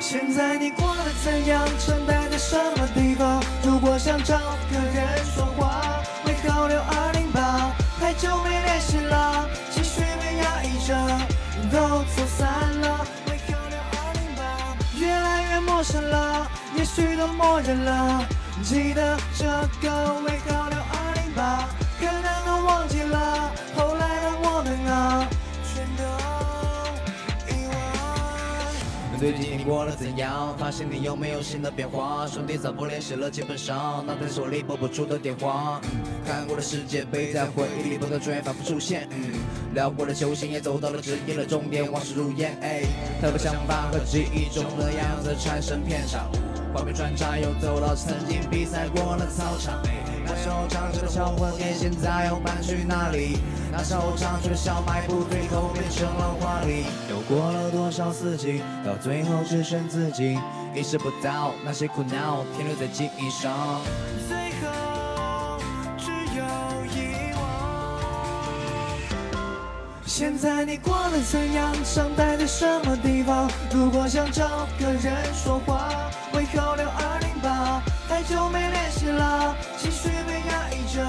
现在你过得怎样？穿戴的什么陌生了，也许都默认了。记得这个尾号六二零八，最近你过得怎样？发现你有没有新的变化？兄弟早不联系了，基本上脑袋手里拨不出的电话。嗯，看过的世界杯在回忆里不断重演，反复出现。嗯，聊过的球星也走到了职业的终点，往事如烟。哎，特别想法和记忆中的样子产生偏差。画面穿插又走到曾经比赛过的操场。那时候唱着的小破店，现在又搬去哪里？那时候唱着的小卖部，最后变成了华丽。又过了多少四季，到最后只剩自己，意识不到那些苦恼停留在记忆上。最后只有遗忘。现在你过得怎样？常待在什么地方？如果想找个人说话，太久没联系了，情绪被压抑着，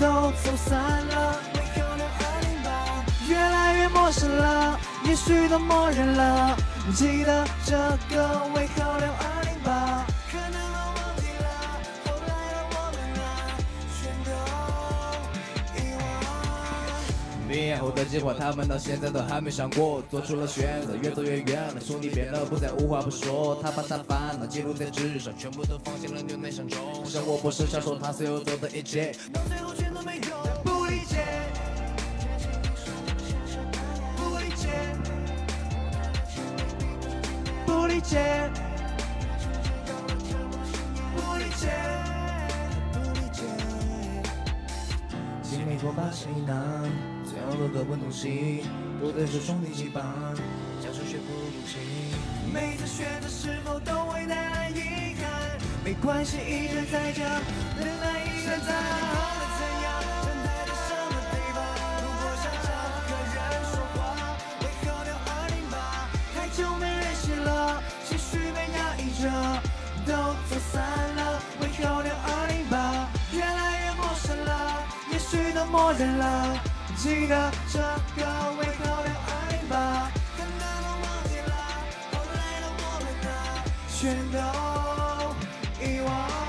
都走散了。为号六二零八，越来越陌生了，也许都默认了。记得这个为号毕业后的计划，他们到现在都还没想过，做出了选择，越走越远了。兄弟变了，不再无话不说，他把他烦恼记录在纸上，全部都放进了牛奶箱中。生活不是享受他所有做的一切，到最后全都没用，不理解，不理解，不理解，把谁难，最后的各奔东西，都得是兄弟羁绊，相处却不如情。每次选择是否都会带来遗憾？没关系，一人在家，人爱一人在。好许都默认了。记得这个为号六二零八，可能都忘记了后来的我们啊，全都遗忘。